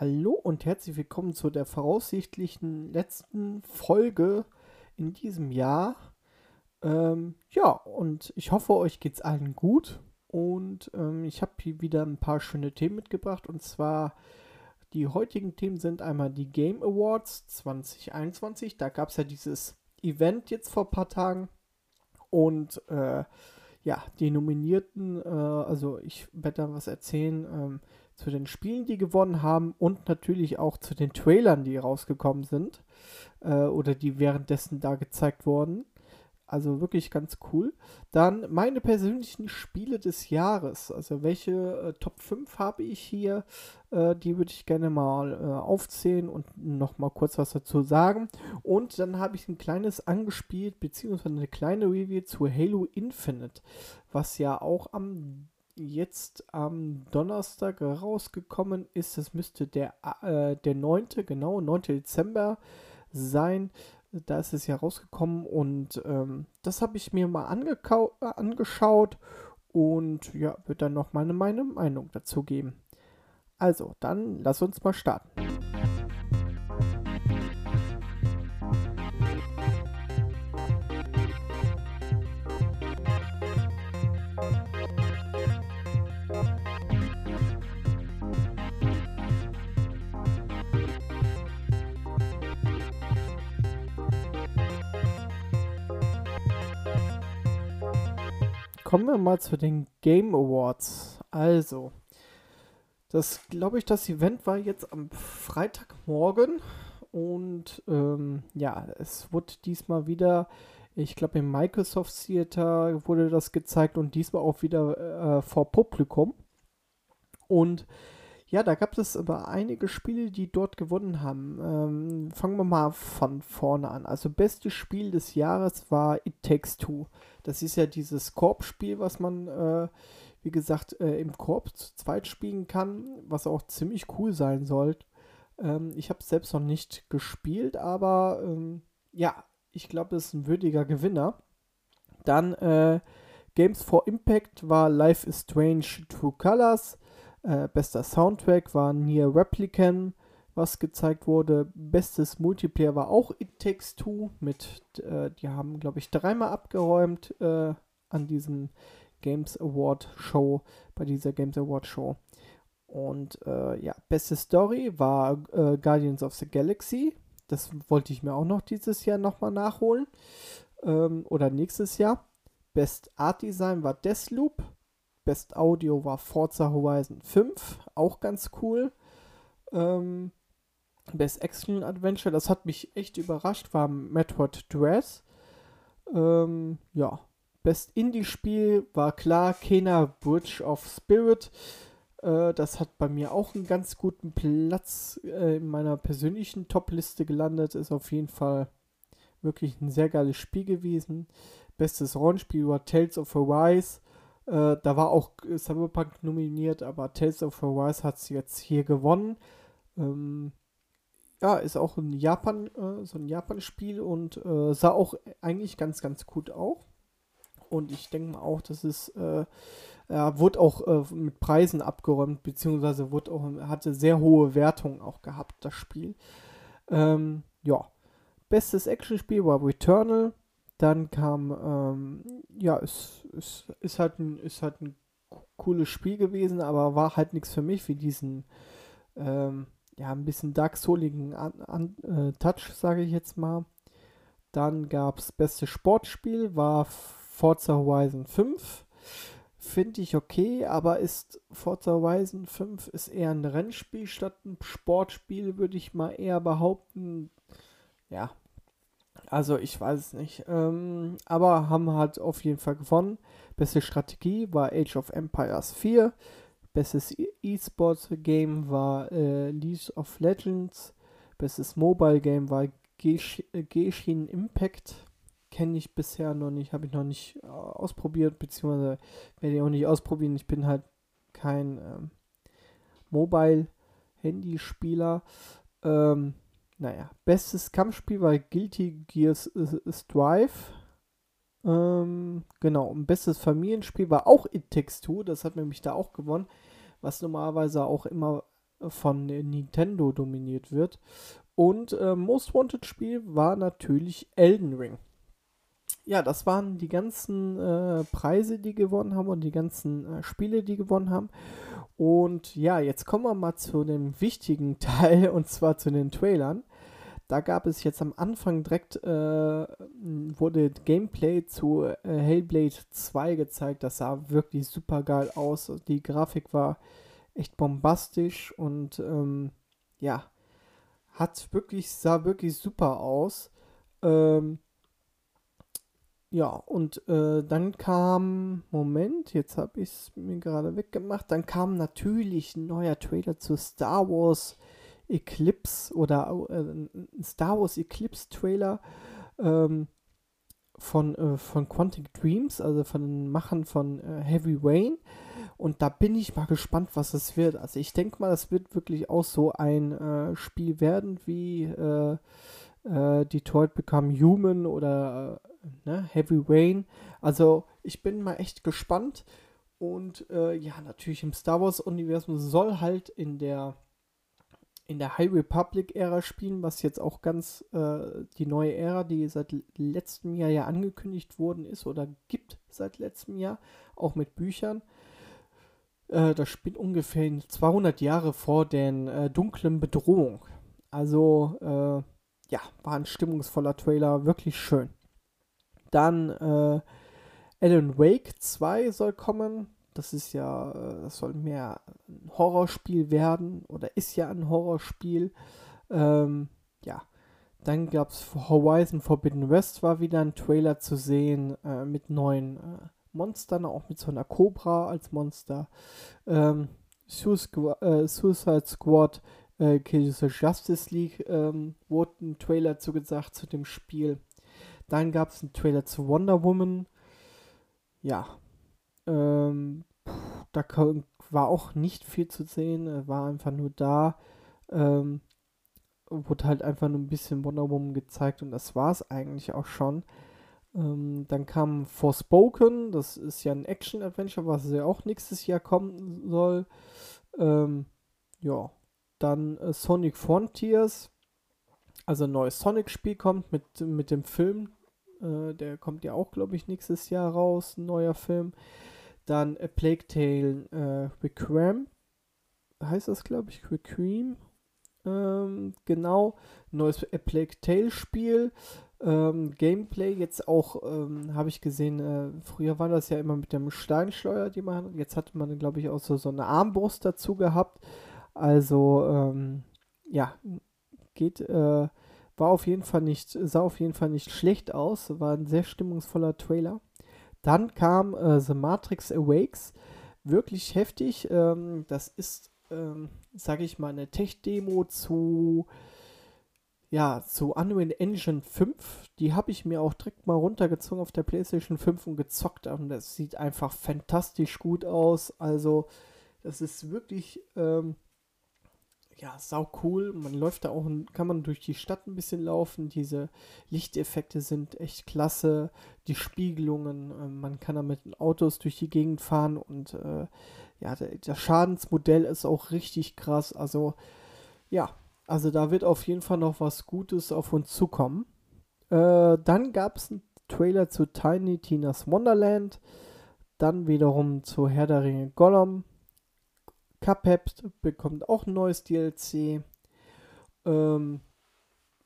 Hallo und herzlich willkommen zu der voraussichtlichen letzten Folge in diesem Jahr. Ähm, ja, und ich hoffe, euch geht's allen gut. Und ähm, ich habe hier wieder ein paar schöne Themen mitgebracht. Und zwar die heutigen Themen sind einmal die Game Awards 2021. Da gab es ja dieses Event jetzt vor ein paar Tagen. Und äh, ja, die Nominierten, äh, also ich werde da was erzählen ähm, zu den Spielen, die gewonnen haben und natürlich auch zu den Trailern, die rausgekommen sind äh, oder die währenddessen da gezeigt wurden. Also wirklich ganz cool. Dann meine persönlichen Spiele des Jahres. Also welche äh, Top 5 habe ich hier? Äh, die würde ich gerne mal äh, aufzählen und nochmal kurz was dazu sagen. Und dann habe ich ein kleines angespielt, beziehungsweise eine kleine Review zu Halo Infinite, was ja auch am jetzt am Donnerstag rausgekommen ist. Das müsste der, äh, der 9. genau, 9. Dezember sein da ist es ja rausgekommen und ähm, das habe ich mir mal äh, angeschaut und ja, wird dann noch meine, meine Meinung dazu geben. Also, dann lass uns mal starten. Kommen wir mal zu den Game Awards. Also, das glaube ich, das Event war jetzt am Freitagmorgen und ähm, ja, es wurde diesmal wieder, ich glaube im Microsoft Theater wurde das gezeigt und diesmal auch wieder äh, vor Publikum. Und ja, da gab es aber einige Spiele, die dort gewonnen haben. Ähm, fangen wir mal von vorne an. Also, bestes Spiel des Jahres war It Takes Two. Das ist ja dieses Korbspiel, was man, äh, wie gesagt, äh, im Korb zu zweit spielen kann, was auch ziemlich cool sein soll. Ähm, ich habe es selbst noch nicht gespielt, aber ähm, ja, ich glaube, das ist ein würdiger Gewinner. Dann äh, Games for Impact war Life is Strange True Colors. Äh, bester Soundtrack war Near Replicant, was gezeigt wurde. Bestes Multiplayer war auch It Takes Two mit, äh, die haben, glaube ich, dreimal abgeräumt äh, an diesem Games Award Show, bei dieser Games Award Show. Und äh, ja, beste Story war äh, Guardians of the Galaxy. Das wollte ich mir auch noch dieses Jahr nochmal nachholen. Ähm, oder nächstes Jahr. Best Art Design war Deathloop. Best Audio war Forza Horizon 5, auch ganz cool. Ähm, Best Action Adventure, das hat mich echt überrascht, war Metroid Dress. Ähm, ja, Best Indie-Spiel war klar Kena Bridge of Spirit. Äh, das hat bei mir auch einen ganz guten Platz äh, in meiner persönlichen Top-Liste gelandet. Ist auf jeden Fall wirklich ein sehr geiles Spiel gewesen. Bestes Rollenspiel war Tales of Arise. Äh, da war auch Cyberpunk nominiert, aber Tales of Arise hat es jetzt hier gewonnen. Ähm, ja, ist auch ein Japan, äh, so ein Japan-Spiel und äh, sah auch eigentlich ganz, ganz gut aus. Und ich denke mal auch, dass es äh, ja, wurde auch äh, mit Preisen abgeräumt, beziehungsweise wurde auch, hatte sehr hohe Wertungen auch gehabt, das Spiel. Ähm, ja. Bestes Actionspiel war Returnal. Dann kam, ähm, ja, es, es ist, halt ein, ist halt ein cooles Spiel gewesen, aber war halt nichts für mich, wie diesen, ähm, ja, ein bisschen Dark Souligen an, an, äh, Touch, sage ich jetzt mal. Dann gab es beste Sportspiel, war Forza Horizon 5. Finde ich okay, aber ist Forza Horizon 5 ist eher ein Rennspiel statt ein Sportspiel, würde ich mal eher behaupten. Ja, also ich weiß es nicht. Ähm, aber haben halt auf jeden Fall gewonnen. Beste Strategie war Age of Empires 4. Bestes E-Sport-Game war äh, League of Legends. Bestes Mobile-Game war Genshin Impact. Kenne ich bisher noch nicht, habe ich noch nicht äh, ausprobiert, beziehungsweise werde ich auch nicht ausprobieren. Ich bin halt kein ähm, Mobile-Handyspieler. Ähm, naja, bestes Kampfspiel war Guilty Gears Strive. Ähm, genau, und bestes Familienspiel war auch It Takes Two. Das hat nämlich da auch gewonnen. Was normalerweise auch immer von Nintendo dominiert wird. Und äh, Most Wanted Spiel war natürlich Elden Ring. Ja, das waren die ganzen äh, Preise, die gewonnen haben und die ganzen äh, Spiele, die gewonnen haben. Und ja, jetzt kommen wir mal zu dem wichtigen Teil und zwar zu den Trailern. Da gab es jetzt am Anfang direkt, äh, wurde Gameplay zu äh, Hellblade 2 gezeigt. Das sah wirklich super geil aus. Die Grafik war echt bombastisch und ähm, ja, hat wirklich, sah wirklich super aus. Ähm, ja, und äh, dann kam, Moment, jetzt habe ich es mir gerade weggemacht, dann kam natürlich ein neuer Trailer zu Star Wars Eclipse oder äh, Star Wars Eclipse Trailer ähm, von, äh, von Quantic Dreams, also von den Machern von äh, Heavy Rain. Und da bin ich mal gespannt, was es wird. Also ich denke mal, das wird wirklich auch so ein äh, Spiel werden wie äh, äh, Detroit Become Human oder ne, Heavy Rain. Also ich bin mal echt gespannt. Und ja, natürlich im Star Wars-Universum soll halt in der in der High Republic-Ära spielen, was jetzt auch ganz äh, die neue Ära, die seit letztem Jahr ja angekündigt worden ist oder gibt seit letztem Jahr, auch mit Büchern. Äh, das spielt ungefähr 200 Jahre vor den äh, dunklen Bedrohung. Also, äh, ja, war ein stimmungsvoller Trailer, wirklich schön. Dann äh, Alan Wake 2 soll kommen. Das ist ja, äh, das soll mehr ein Horrorspiel werden oder ist ja ein Horrorspiel. Ähm, ja. Dann gab es Horizon Forbidden West, war wieder ein Trailer zu sehen äh, mit neuen äh, Monstern, auch mit so einer Cobra als Monster. Ähm, äh, Suicide Squad äh, Kills Justice League ähm, wurde ein Trailer zugesagt zu dem Spiel. Dann gab es einen Trailer zu Wonder Woman. Ja. Ähm, da war auch nicht viel zu sehen, war einfach nur da. Ähm, wurde halt einfach nur ein bisschen Wonder Woman gezeigt und das war es eigentlich auch schon. Ähm, dann kam Forspoken, das ist ja ein Action-Adventure, was ja auch nächstes Jahr kommen soll. Ähm, ja, dann äh, Sonic Frontiers, also ein neues Sonic-Spiel kommt mit, mit dem Film. Äh, der kommt ja auch, glaube ich, nächstes Jahr raus, ein neuer Film. Dann A Plague Tale äh, Requiem. Heißt das, glaube ich, Requiem? Ähm, genau. Neues A Plague Tale Spiel. Ähm, Gameplay jetzt auch, ähm, habe ich gesehen, äh, früher war das ja immer mit dem Steinschleuer, die man, jetzt hatte man, glaube ich, auch so, so eine Armbrust dazu gehabt. Also, ähm, ja, geht, äh, war auf jeden Fall nicht, sah auf jeden Fall nicht schlecht aus, war ein sehr stimmungsvoller Trailer. Dann kam äh, The Matrix Awakes, wirklich heftig. Ähm, das ist, ähm, sage ich mal, eine Tech-Demo zu, ja, zu Unreal Engine 5. Die habe ich mir auch direkt mal runtergezogen auf der PlayStation 5 und gezockt. Und das sieht einfach fantastisch gut aus. Also, das ist wirklich ähm, ja, sau cool. Man läuft da auch, kann man durch die Stadt ein bisschen laufen. Diese Lichteffekte sind echt klasse. Die Spiegelungen, äh, man kann da mit Autos durch die Gegend fahren und äh, ja, das Schadensmodell ist auch richtig krass. Also, ja, also da wird auf jeden Fall noch was Gutes auf uns zukommen. Äh, dann gab es einen Trailer zu Tiny Tina's Wonderland. Dann wiederum zu Herr der Ringe Gollum. Cuphead bekommt auch ein neues DLC. Ähm,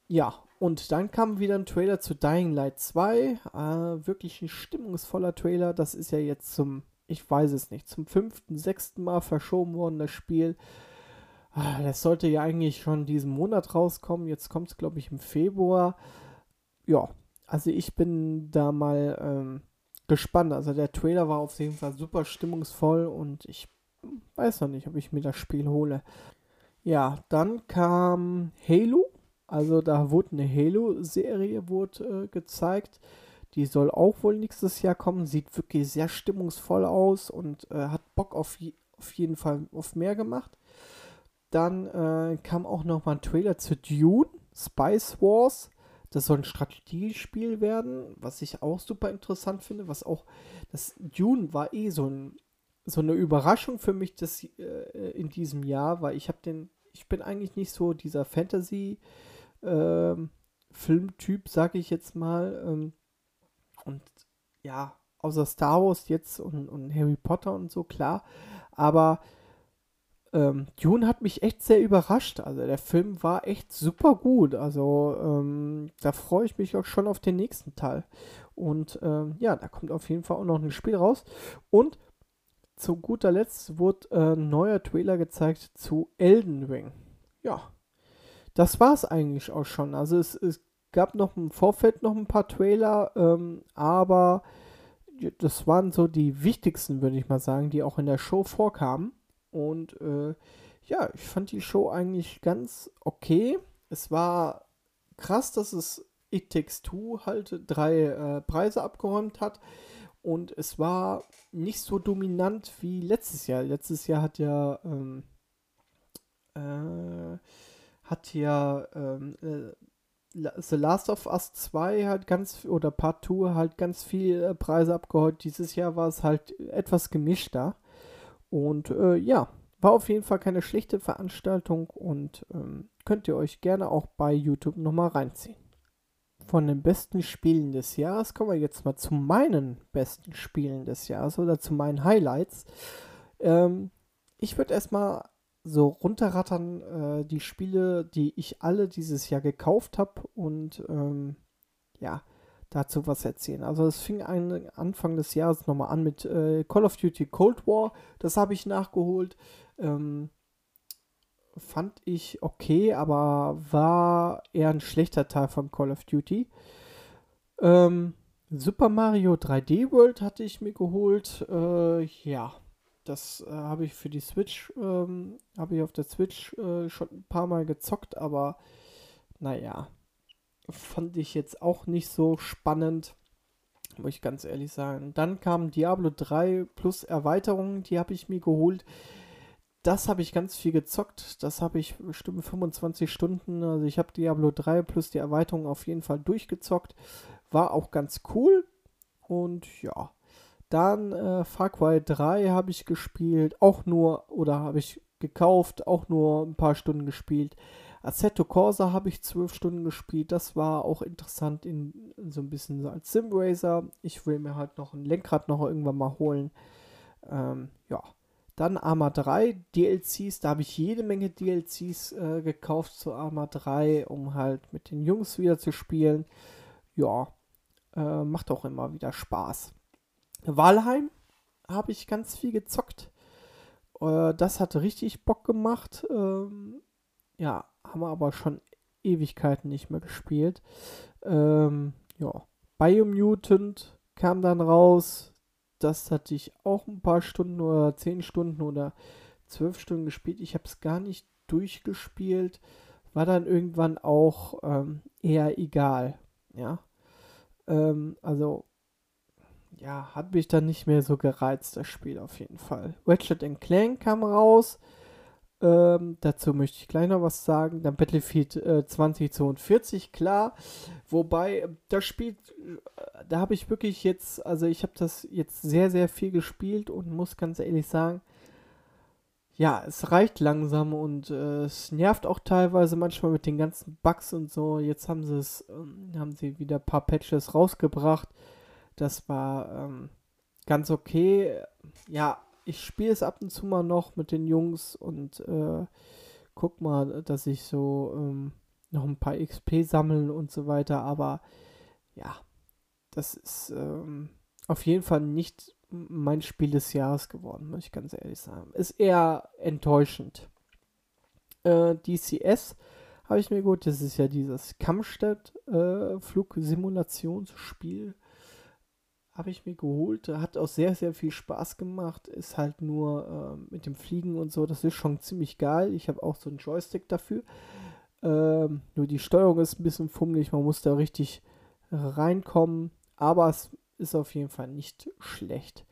ja, und dann kam wieder ein Trailer zu Dying Light 2. Äh, wirklich ein stimmungsvoller Trailer. Das ist ja jetzt zum, ich weiß es nicht, zum fünften, sechsten Mal verschoben worden, das Spiel. Ah, das sollte ja eigentlich schon diesen Monat rauskommen. Jetzt kommt es, glaube ich, im Februar. Ja, also ich bin da mal ähm, gespannt. Also der Trailer war auf jeden Fall super stimmungsvoll und ich weiß noch nicht, ob ich mir das Spiel hole. Ja, dann kam Halo. Also da wurde eine Halo-Serie äh, gezeigt. Die soll auch wohl nächstes Jahr kommen. Sieht wirklich sehr stimmungsvoll aus und äh, hat Bock auf, auf jeden Fall auf mehr gemacht. Dann äh, kam auch noch mal ein Trailer zu Dune, Spice Wars. Das soll ein Strategiespiel werden, was ich auch super interessant finde. Was auch, das Dune war eh so ein so eine Überraschung für mich das, äh, in diesem Jahr, weil ich habe den, ich bin eigentlich nicht so dieser Fantasy ähm, Filmtyp, sage ich jetzt mal. Ähm, und ja, außer Star Wars jetzt und, und Harry Potter und so, klar. Aber ähm, Dune hat mich echt sehr überrascht. Also der Film war echt super gut. Also ähm, da freue ich mich auch schon auf den nächsten Teil. Und ähm, ja, da kommt auf jeden Fall auch noch ein Spiel raus. Und zu guter Letzt wurde äh, ein neuer Trailer gezeigt zu Elden Ring. Ja, das war es eigentlich auch schon. Also es, es, gab noch im Vorfeld noch ein paar Trailer, ähm, aber das waren so die wichtigsten, würde ich mal sagen, die auch in der Show vorkamen. Und äh, ja, ich fand die Show eigentlich ganz okay. Es war krass, dass es It Takes Two halt drei äh, Preise abgeräumt hat. Und es war nicht so dominant wie letztes Jahr. Letztes Jahr hat ja ähm, äh, hat ja ähm, äh, The Last of Us 2 halt ganz, oder Part 2 halt ganz viele äh, Preise abgeholt. Dieses Jahr war es halt etwas gemischter. Und äh, ja, war auf jeden Fall keine schlechte Veranstaltung und ähm, könnt ihr euch gerne auch bei YouTube nochmal reinziehen. Von den besten Spielen des Jahres kommen wir jetzt mal zu meinen besten Spielen des Jahres oder zu meinen Highlights. Ähm, ich würde erstmal so runterrattern, äh, die Spiele, die ich alle dieses Jahr gekauft habe und ähm, ja, dazu was erzählen. Also es fing ein, Anfang des Jahres nochmal an mit äh, Call of Duty Cold War. Das habe ich nachgeholt. Ähm, fand ich okay, aber war eher ein schlechter Teil von Call of Duty. Ähm, Super Mario 3D World hatte ich mir geholt. Äh, ja, das äh, habe ich für die Switch, ähm, habe ich auf der Switch äh, schon ein paar Mal gezockt, aber naja, fand ich jetzt auch nicht so spannend, muss ich ganz ehrlich sagen. Dann kam Diablo 3 plus Erweiterungen, die habe ich mir geholt. Das habe ich ganz viel gezockt. Das habe ich bestimmt 25 Stunden. Also ich habe Diablo 3 plus die Erweiterung auf jeden Fall durchgezockt. War auch ganz cool. Und ja, dann äh, Far Cry 3 habe ich gespielt, auch nur, oder habe ich gekauft, auch nur ein paar Stunden gespielt. Assetto Corsa habe ich zwölf Stunden gespielt. Das war auch interessant in, in so ein bisschen als Simracer. Ich will mir halt noch ein Lenkrad noch irgendwann mal holen. Ähm, ja. Dann Arma 3 DLCs. Da habe ich jede Menge DLCs äh, gekauft zu Arma 3, um halt mit den Jungs wieder zu spielen. Ja, äh, macht auch immer wieder Spaß. Walheim habe ich ganz viel gezockt. Äh, das hat richtig Bock gemacht. Ähm, ja, haben wir aber schon Ewigkeiten nicht mehr gespielt. Ähm, ja, Biomutant kam dann raus. Das hatte ich auch ein paar Stunden oder zehn Stunden oder zwölf Stunden gespielt. Ich habe es gar nicht durchgespielt. War dann irgendwann auch ähm, eher egal. Ja. Ähm, also ja, hat mich dann nicht mehr so gereizt, das Spiel auf jeden Fall. Ratchet Clank kam raus. Ähm, dazu möchte ich gleich noch was sagen. Dann Battlefield äh, 2042, klar. Wobei, das Spiel, äh, da habe ich wirklich jetzt, also ich habe das jetzt sehr, sehr viel gespielt und muss ganz ehrlich sagen, ja, es reicht langsam und äh, es nervt auch teilweise manchmal mit den ganzen Bugs und so. Jetzt haben sie es, ähm, haben sie wieder ein paar Patches rausgebracht das war ähm, ganz okay. Ja, ich spiele es ab und zu mal noch mit den Jungs und äh, guck mal, dass ich so ähm, noch ein paar XP sammeln und so weiter. Aber ja, das ist ähm, auf jeden Fall nicht mein Spiel des Jahres geworden, muss ich ganz ehrlich sagen. Ist eher enttäuschend. Äh, DCS habe ich mir gut, das ist ja dieses Kampfstadt äh, habe ich mir geholt. Hat auch sehr, sehr viel Spaß gemacht. Ist halt nur äh, mit dem Fliegen und so, das ist schon ziemlich geil. Ich habe auch so einen Joystick dafür. Ähm, nur die Steuerung ist ein bisschen fummelig, man muss da richtig reinkommen. Aber es ist auf jeden Fall nicht schlecht.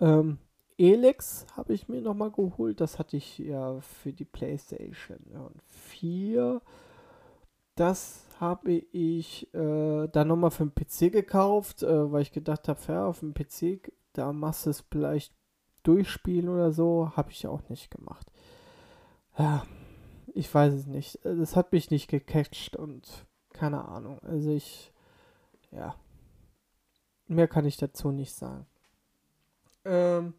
Ähm, Elex habe ich mir nochmal geholt. Das hatte ich ja für die PlayStation 4. Das habe ich äh, dann nochmal für den PC gekauft, äh, weil ich gedacht habe, ja, auf dem PC, da machst du es vielleicht durchspielen oder so, habe ich auch nicht gemacht. Ja, ich weiß es nicht. Das hat mich nicht gecatcht und keine Ahnung. Also ich, ja, mehr kann ich dazu nicht sagen. Ähm,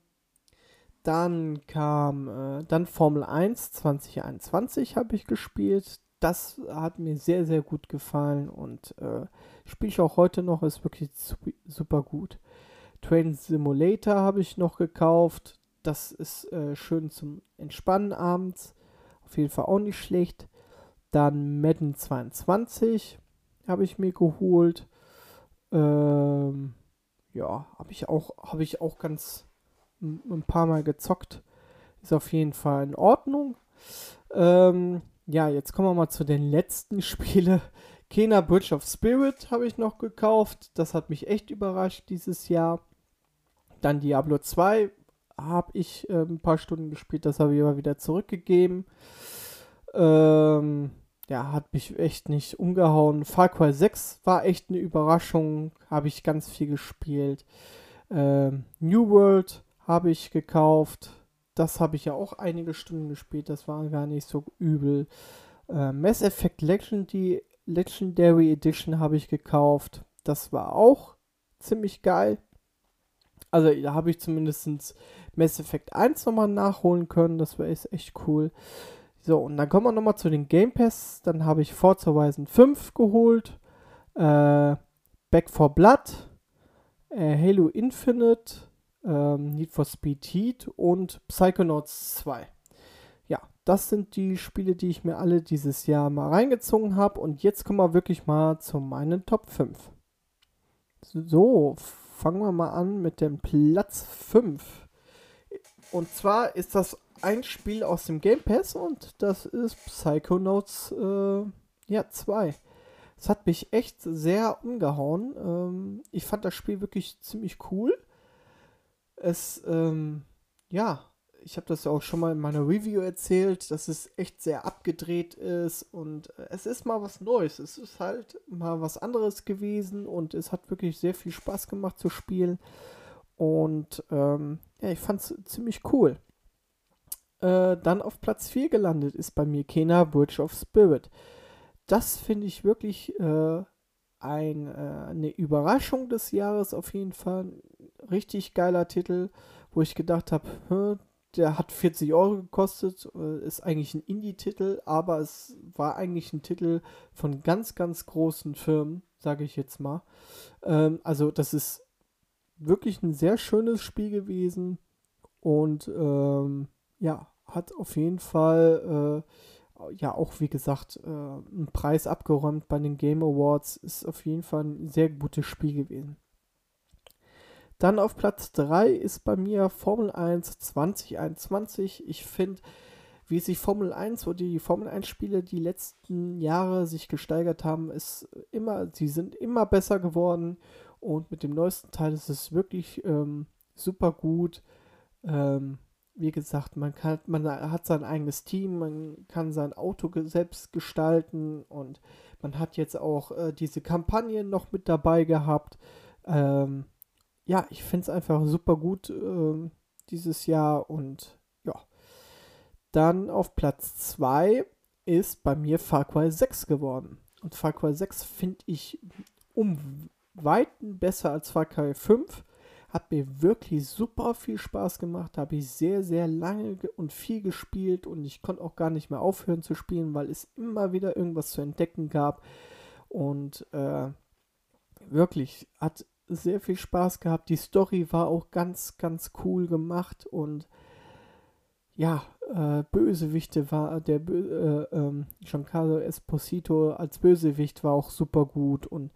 dann kam äh, dann Formel 1 2021 habe ich gespielt. Das hat mir sehr, sehr gut gefallen und äh, spiele ich auch heute noch, ist wirklich super gut. Train Simulator habe ich noch gekauft. Das ist äh, schön zum Entspannen abends. Auf jeden Fall auch nicht schlecht. Dann Madden 22 habe ich mir geholt. Ähm, ja, habe ich auch, ich auch ganz ein paar Mal gezockt. Ist auf jeden Fall in Ordnung. Ähm, ja, jetzt kommen wir mal zu den letzten Spielen. Kena Bridge of Spirit habe ich noch gekauft. Das hat mich echt überrascht dieses Jahr. Dann Diablo 2 habe ich äh, ein paar Stunden gespielt. Das habe ich aber wieder zurückgegeben. Ähm, ja, hat mich echt nicht umgehauen. Far Cry 6 war echt eine Überraschung. Habe ich ganz viel gespielt. Ähm, New World habe ich gekauft. Das habe ich ja auch einige Stunden gespielt. Das war gar nicht so übel. Äh, Mass Effect Legendary, Legendary Edition habe ich gekauft. Das war auch ziemlich geil. Also da habe ich zumindest Mass Effect 1 nochmal nachholen können. Das war echt cool. So, und dann kommen wir nochmal zu den Game Pass. Dann habe ich Forza Horizon 5 geholt. Äh, Back for Blood. Äh, Halo Infinite ähm, Need for Speed Heat und Psychonauts 2. Ja, das sind die Spiele, die ich mir alle dieses Jahr mal reingezogen habe. Und jetzt kommen wir wirklich mal zu meinen Top 5. So, fangen wir mal an mit dem Platz 5. Und zwar ist das ein Spiel aus dem Game Pass und das ist Psychonauts äh, ja, 2. Es hat mich echt sehr umgehauen. Ähm, ich fand das Spiel wirklich ziemlich cool es, ähm, ja, ich habe das ja auch schon mal in meiner Review erzählt, dass es echt sehr abgedreht ist und äh, es ist mal was Neues. Es ist halt mal was anderes gewesen und es hat wirklich sehr viel Spaß gemacht zu spielen. Und ähm, ja, ich fand es ziemlich cool. Äh, dann auf Platz 4 gelandet ist bei mir Kena Bridge of Spirit. Das finde ich wirklich äh, ein, äh, eine Überraschung des Jahres auf jeden Fall richtig geiler Titel, wo ich gedacht habe, der hat 40 Euro gekostet, äh, ist eigentlich ein Indie-Titel, aber es war eigentlich ein Titel von ganz, ganz großen Firmen, sage ich jetzt mal. Ähm, also das ist wirklich ein sehr schönes Spiel gewesen und ähm, ja, hat auf jeden Fall äh, ja auch wie gesagt äh, einen Preis abgeräumt bei den Game Awards. Ist auf jeden Fall ein sehr gutes Spiel gewesen. Dann auf Platz 3 ist bei mir Formel 1 2021. Ich finde, wie sich Formel 1 oder die Formel 1 Spiele die letzten Jahre sich gesteigert haben, ist immer, sie sind immer besser geworden und mit dem neuesten Teil ist es wirklich ähm, super gut. Ähm, wie gesagt, man kann, man hat sein eigenes Team, man kann sein Auto selbst gestalten und man hat jetzt auch äh, diese Kampagnen noch mit dabei gehabt. Ähm, ja, ich finde es einfach super gut äh, dieses Jahr und ja. Dann auf Platz 2 ist bei mir Far Cry 6 geworden. Und Far Cry 6 finde ich um Weiten besser als Far Cry 5. Hat mir wirklich super viel Spaß gemacht. Habe ich sehr, sehr lange und viel gespielt und ich konnte auch gar nicht mehr aufhören zu spielen, weil es immer wieder irgendwas zu entdecken gab. Und äh, wirklich hat sehr viel Spaß gehabt. Die Story war auch ganz, ganz cool gemacht und ja, äh, Bösewichte war der Bö äh, ähm, Giancarlo Esposito als Bösewicht war auch super gut und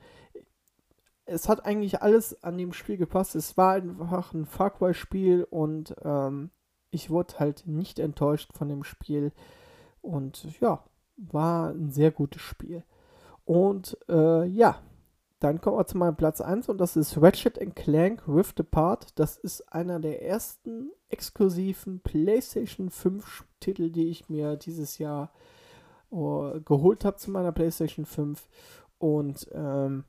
es hat eigentlich alles an dem Spiel gepasst. Es war einfach ein Far Cry Spiel und ähm, ich wurde halt nicht enttäuscht von dem Spiel und ja, war ein sehr gutes Spiel. Und äh, ja, dann kommen wir zu meinem Platz 1 und das ist Ratchet Clank Rift Apart. Das ist einer der ersten exklusiven PlayStation 5 Titel, die ich mir dieses Jahr oh, geholt habe zu meiner PlayStation 5. Und ähm,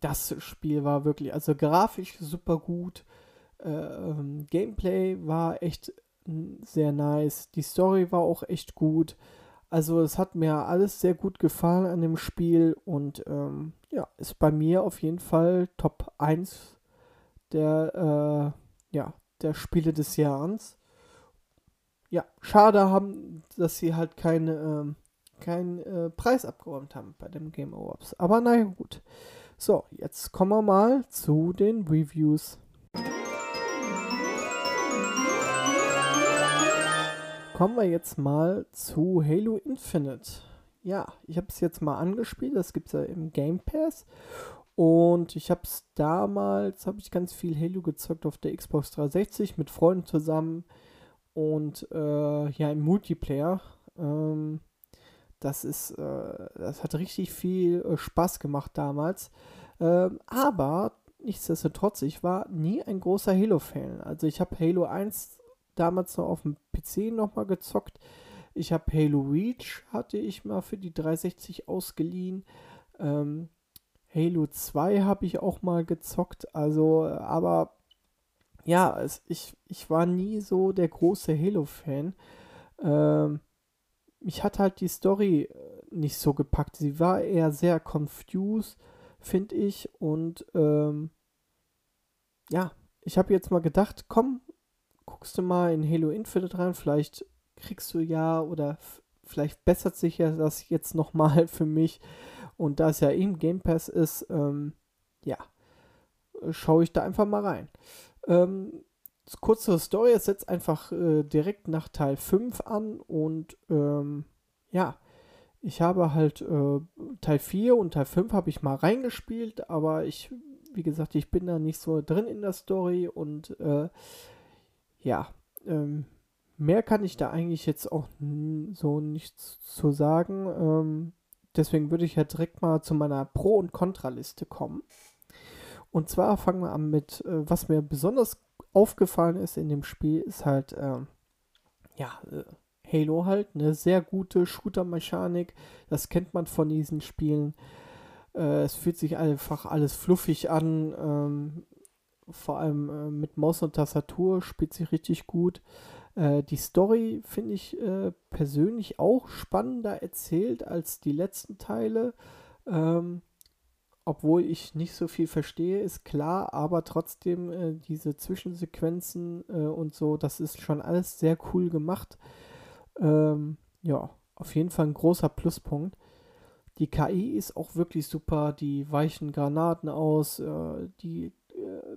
das Spiel war wirklich, also grafisch super gut. Äh, ähm, Gameplay war echt sehr nice. Die Story war auch echt gut. Also es hat mir alles sehr gut gefallen an dem Spiel und ähm, ja, ist bei mir auf jeden Fall Top 1 der, äh, ja, der Spiele des Jahres. Ja, schade haben, dass sie halt keine, ähm, keinen äh, Preis abgeräumt haben bei dem Game Awards. Aber naja, gut. So, jetzt kommen wir mal zu den Reviews. Kommen wir jetzt mal zu Halo Infinite. Ja, ich habe es jetzt mal angespielt, das gibt es ja im Game Pass. Und ich habe es damals, habe ich ganz viel Halo gezockt auf der Xbox 360 mit Freunden zusammen und äh, ja im Multiplayer. Ähm, das ist, äh, das hat richtig viel äh, Spaß gemacht damals. Ähm, aber nichtsdestotrotz, ich war nie ein großer Halo-Fan. Also ich habe Halo 1 damals noch auf dem PC nochmal gezockt. Ich habe Halo Reach, hatte ich mal für die 360 ausgeliehen. Ähm, Halo 2 habe ich auch mal gezockt. Also, aber ja, es, ich, ich war nie so der große Halo-Fan. Ähm, mich hat halt die Story äh, nicht so gepackt. Sie war eher sehr confused, finde ich. Und ähm, ja, ich habe jetzt mal gedacht, komm, guckst du mal in Halo Infinite rein. Vielleicht kriegst du ja oder vielleicht bessert sich ja das jetzt nochmal für mich. Und da es ja eben Game Pass ist, ähm, ja, schaue ich da einfach mal rein. Ähm, kurze Story, es setzt einfach äh, direkt nach Teil 5 an und ähm, ja, ich habe halt äh, Teil 4 und Teil 5 habe ich mal reingespielt, aber ich, wie gesagt, ich bin da nicht so drin in der Story und äh, ja, ähm, mehr kann ich da eigentlich jetzt auch so nichts zu sagen. Ähm, deswegen würde ich ja direkt mal zu meiner Pro- und Kontraliste kommen. Und zwar fangen wir an mit, äh, was mir besonders aufgefallen ist in dem Spiel, ist halt, äh, ja, äh, Halo halt, eine sehr gute Shooter-Mechanik. Das kennt man von diesen Spielen. Äh, es fühlt sich einfach alles fluffig an. Ähm, vor allem äh, mit Maus und Tastatur spielt sich richtig gut. Äh, die Story finde ich äh, persönlich auch spannender erzählt als die letzten Teile. Ähm, obwohl ich nicht so viel verstehe, ist klar, aber trotzdem äh, diese Zwischensequenzen äh, und so, das ist schon alles sehr cool gemacht. Ähm, ja, auf jeden Fall ein großer Pluspunkt. Die KI ist auch wirklich super, die weichen Granaten aus, äh, die äh,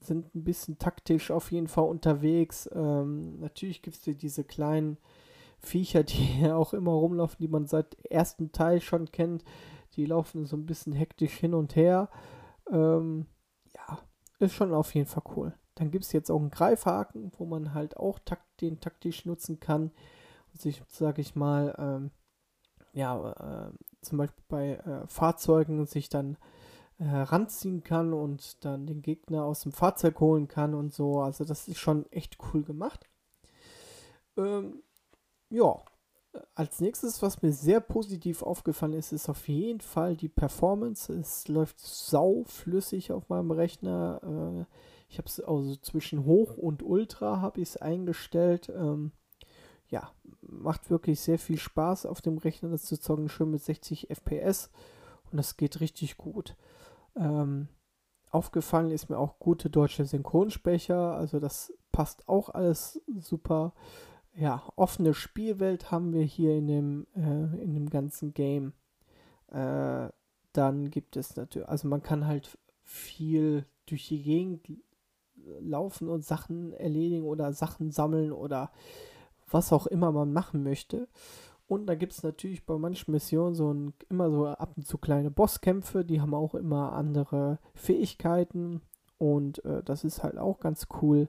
sind ein bisschen taktisch auf jeden Fall unterwegs. Ähm, natürlich gibt es diese kleinen Viecher, die auch immer rumlaufen, die man seit ersten Teil schon kennt die laufen so ein bisschen hektisch hin und her. Ähm, ja, ist schon auf jeden Fall cool. Dann gibt es jetzt auch einen Greifhaken, wo man halt auch takt den taktisch nutzen kann und sich, sage ich mal, ähm, ja, äh, zum Beispiel bei äh, Fahrzeugen sich dann äh, kann und dann den Gegner aus dem Fahrzeug holen kann und so. Also das ist schon echt cool gemacht. Ähm, ja, als nächstes, was mir sehr positiv aufgefallen ist, ist auf jeden Fall die Performance. Es läuft sauflüssig auf meinem Rechner. Äh, ich habe es also zwischen Hoch und Ultra habe ich es eingestellt. Ähm, ja, macht wirklich sehr viel Spaß auf dem Rechner das zu zocken, schön mit 60 FPS und das geht richtig gut. Ähm, aufgefallen ist mir auch gute deutsche Synchronsprecher, also das passt auch alles super ja, offene Spielwelt haben wir hier in dem, äh, in dem ganzen Game. Äh, dann gibt es natürlich, also man kann halt viel durch die Gegend laufen und Sachen erledigen oder Sachen sammeln oder was auch immer man machen möchte. Und da gibt es natürlich bei manchen Missionen so ein, immer so ab und zu kleine Bosskämpfe, die haben auch immer andere Fähigkeiten und äh, das ist halt auch ganz cool,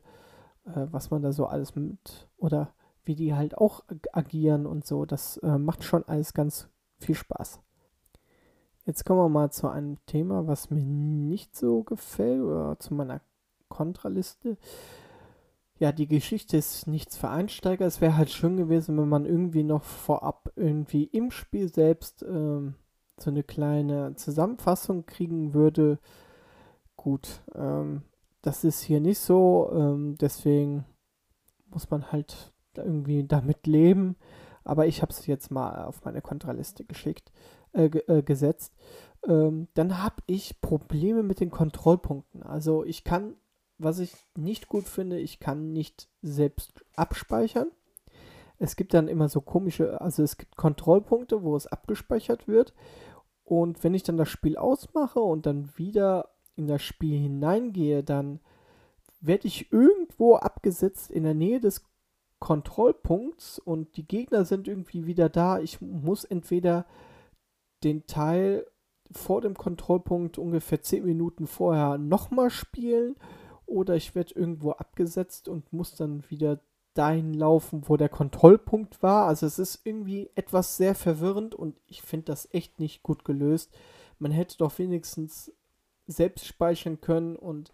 äh, was man da so alles mit oder wie die halt auch agieren und so. Das äh, macht schon alles ganz viel Spaß. Jetzt kommen wir mal zu einem Thema, was mir nicht so gefällt oder zu meiner Kontraliste. Ja, die Geschichte ist nichts für Einsteiger. Es wäre halt schön gewesen, wenn man irgendwie noch vorab irgendwie im Spiel selbst ähm, so eine kleine Zusammenfassung kriegen würde. Gut, ähm, das ist hier nicht so. Ähm, deswegen muss man halt irgendwie damit leben. Aber ich habe es jetzt mal auf meine Kontraliste geschickt, äh, äh, gesetzt. Ähm, dann habe ich Probleme mit den Kontrollpunkten. Also ich kann, was ich nicht gut finde, ich kann nicht selbst abspeichern. Es gibt dann immer so komische, also es gibt Kontrollpunkte, wo es abgespeichert wird. Und wenn ich dann das Spiel ausmache und dann wieder in das Spiel hineingehe, dann werde ich irgendwo abgesetzt in der Nähe des Kontrollpunkts und die Gegner sind irgendwie wieder da. Ich muss entweder den Teil vor dem Kontrollpunkt ungefähr 10 Minuten vorher nochmal spielen oder ich werde irgendwo abgesetzt und muss dann wieder dahin laufen, wo der Kontrollpunkt war. Also es ist irgendwie etwas sehr verwirrend und ich finde das echt nicht gut gelöst. Man hätte doch wenigstens selbst speichern können und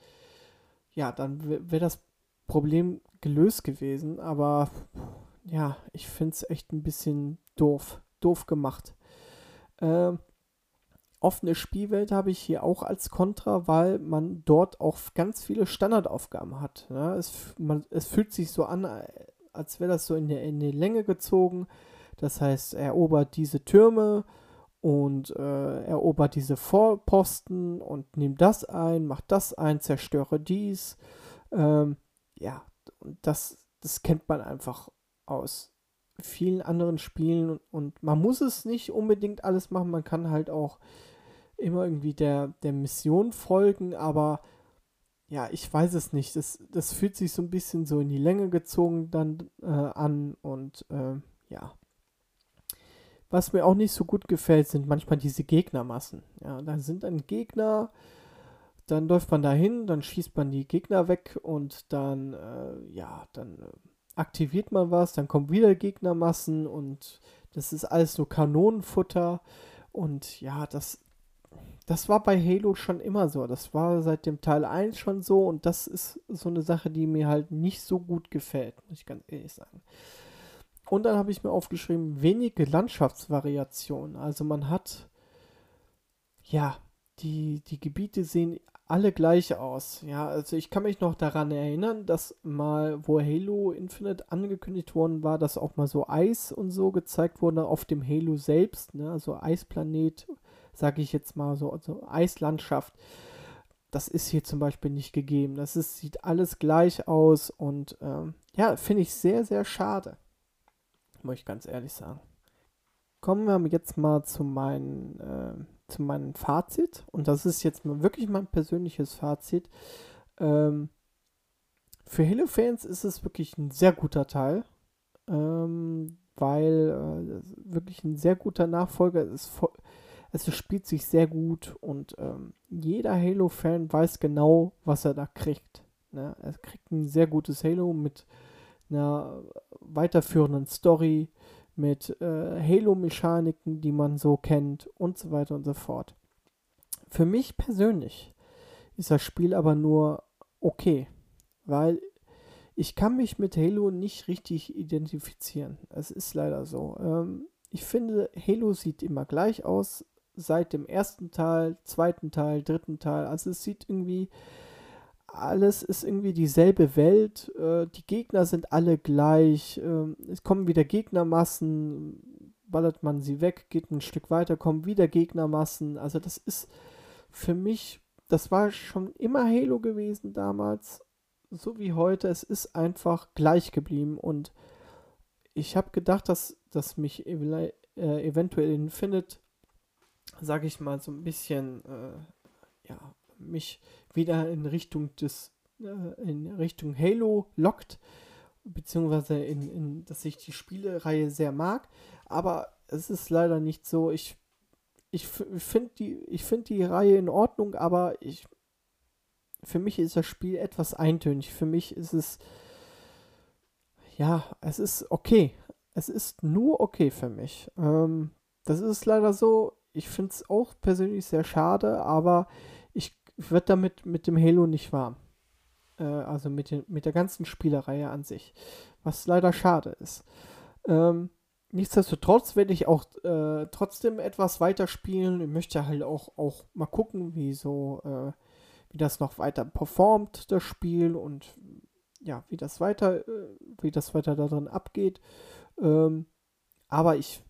ja, dann wäre das Problem gelöst gewesen. Aber ja, ich finde es echt ein bisschen doof, doof gemacht. Ähm, offene Spielwelt habe ich hier auch als Kontra, weil man dort auch ganz viele Standardaufgaben hat. Ja, es, man, es fühlt sich so an, als wäre das so in, der, in die Länge gezogen. Das heißt, erobert diese Türme und äh, erobert diese Vorposten und nimmt das ein, macht das ein, zerstöre dies. Ähm, ja, und das, das kennt man einfach aus vielen anderen Spielen und, und man muss es nicht unbedingt alles machen, man kann halt auch immer irgendwie der, der Mission folgen, aber ja, ich weiß es nicht. Das, das fühlt sich so ein bisschen so in die Länge gezogen dann äh, an und äh, ja. Was mir auch nicht so gut gefällt, sind manchmal diese Gegnermassen. Ja, da sind ein Gegner, dann läuft man dahin, dann schießt man die Gegner weg und dann, äh, ja, dann äh, aktiviert man was, dann kommen wieder Gegnermassen und das ist alles so Kanonenfutter und ja, das das war bei Halo schon immer so. Das war seit dem Teil 1 schon so und das ist so eine Sache, die mir halt nicht so gut gefällt, muss ich ganz ehrlich sagen. Und dann habe ich mir aufgeschrieben, wenige Landschaftsvariationen. Also man hat, ja, die, die Gebiete sehen alle gleich aus. Ja, also ich kann mich noch daran erinnern, dass mal, wo Halo Infinite angekündigt worden war, dass auch mal so Eis und so gezeigt wurde auf dem Halo selbst, ne? Also Eisplanet sage ich jetzt mal so, also Eislandschaft, das ist hier zum Beispiel nicht gegeben. Das ist, sieht alles gleich aus und ähm, ja, finde ich sehr, sehr schade. Muss ich ganz ehrlich sagen. Kommen wir jetzt mal zu meinem, äh, zu meinem Fazit. Und das ist jetzt wirklich mein persönliches Fazit. Ähm, für Halo-Fans ist es wirklich ein sehr guter Teil. Ähm, weil äh, wirklich ein sehr guter Nachfolger ist. Es spielt sich sehr gut und ähm, jeder Halo-Fan weiß genau, was er da kriegt. Ne? Er kriegt ein sehr gutes Halo mit einer weiterführenden Story, mit äh, Halo-Mechaniken, die man so kennt und so weiter und so fort. Für mich persönlich ist das Spiel aber nur okay, weil ich kann mich mit Halo nicht richtig identifizieren. Es ist leider so. Ähm, ich finde, Halo sieht immer gleich aus seit dem ersten Teil, zweiten Teil, dritten Teil. Also es sieht irgendwie, alles ist irgendwie dieselbe Welt. Äh, die Gegner sind alle gleich. Äh, es kommen wieder Gegnermassen, ballert man sie weg, geht ein Stück weiter, kommen wieder Gegnermassen. Also das ist für mich, das war schon immer Halo gewesen damals, so wie heute. Es ist einfach gleich geblieben und ich habe gedacht, dass, dass mich äh, eventuell Infinite sage ich mal, so ein bisschen, äh, ja, mich wieder in Richtung des, äh, in Richtung Halo lockt, beziehungsweise in, in, dass ich die Spielereihe sehr mag, aber es ist leider nicht so. Ich, ich finde die, ich finde die Reihe in Ordnung, aber ich, für mich ist das Spiel etwas eintönig. Für mich ist es, ja, es ist okay. Es ist nur okay für mich. Ähm, das ist leider so ich finde es auch persönlich sehr schade, aber werde damit mit dem Halo nicht warm. Äh, also mit, den, mit der ganzen Spielereihe an sich. Was leider schade ist. Ähm, nichtsdestotrotz werde ich auch äh, trotzdem etwas weiterspielen. Ich möchte halt auch, auch mal gucken, wie so, äh, wie das noch weiter performt, das Spiel und ja, wie das weiter, äh, wie das weiter darin abgeht. Ähm, aber ich,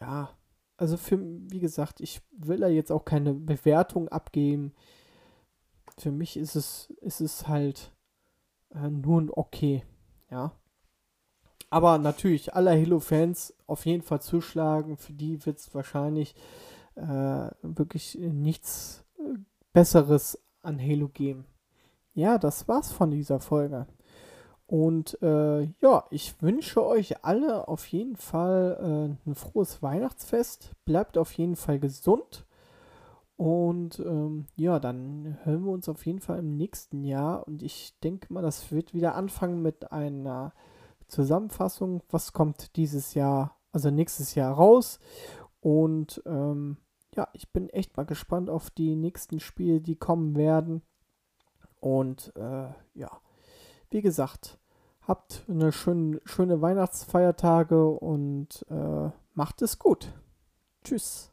ja, also für, wie gesagt, ich will da jetzt auch keine Bewertung abgeben. Für mich ist es, ist es halt äh, nur ein Okay, ja. Aber natürlich, alle Halo-Fans auf jeden Fall zuschlagen. Für die wird es wahrscheinlich äh, wirklich nichts äh, Besseres an Halo geben. Ja, das war's von dieser Folge. Und äh, ja, ich wünsche euch alle auf jeden Fall äh, ein frohes Weihnachtsfest. Bleibt auf jeden Fall gesund. Und ähm, ja, dann hören wir uns auf jeden Fall im nächsten Jahr. Und ich denke mal, das wird wieder anfangen mit einer Zusammenfassung. Was kommt dieses Jahr, also nächstes Jahr raus? Und ähm, ja, ich bin echt mal gespannt auf die nächsten Spiele, die kommen werden. Und äh, ja wie gesagt, habt eine schön, schöne Weihnachtsfeiertage und äh, macht es gut. Tschüss.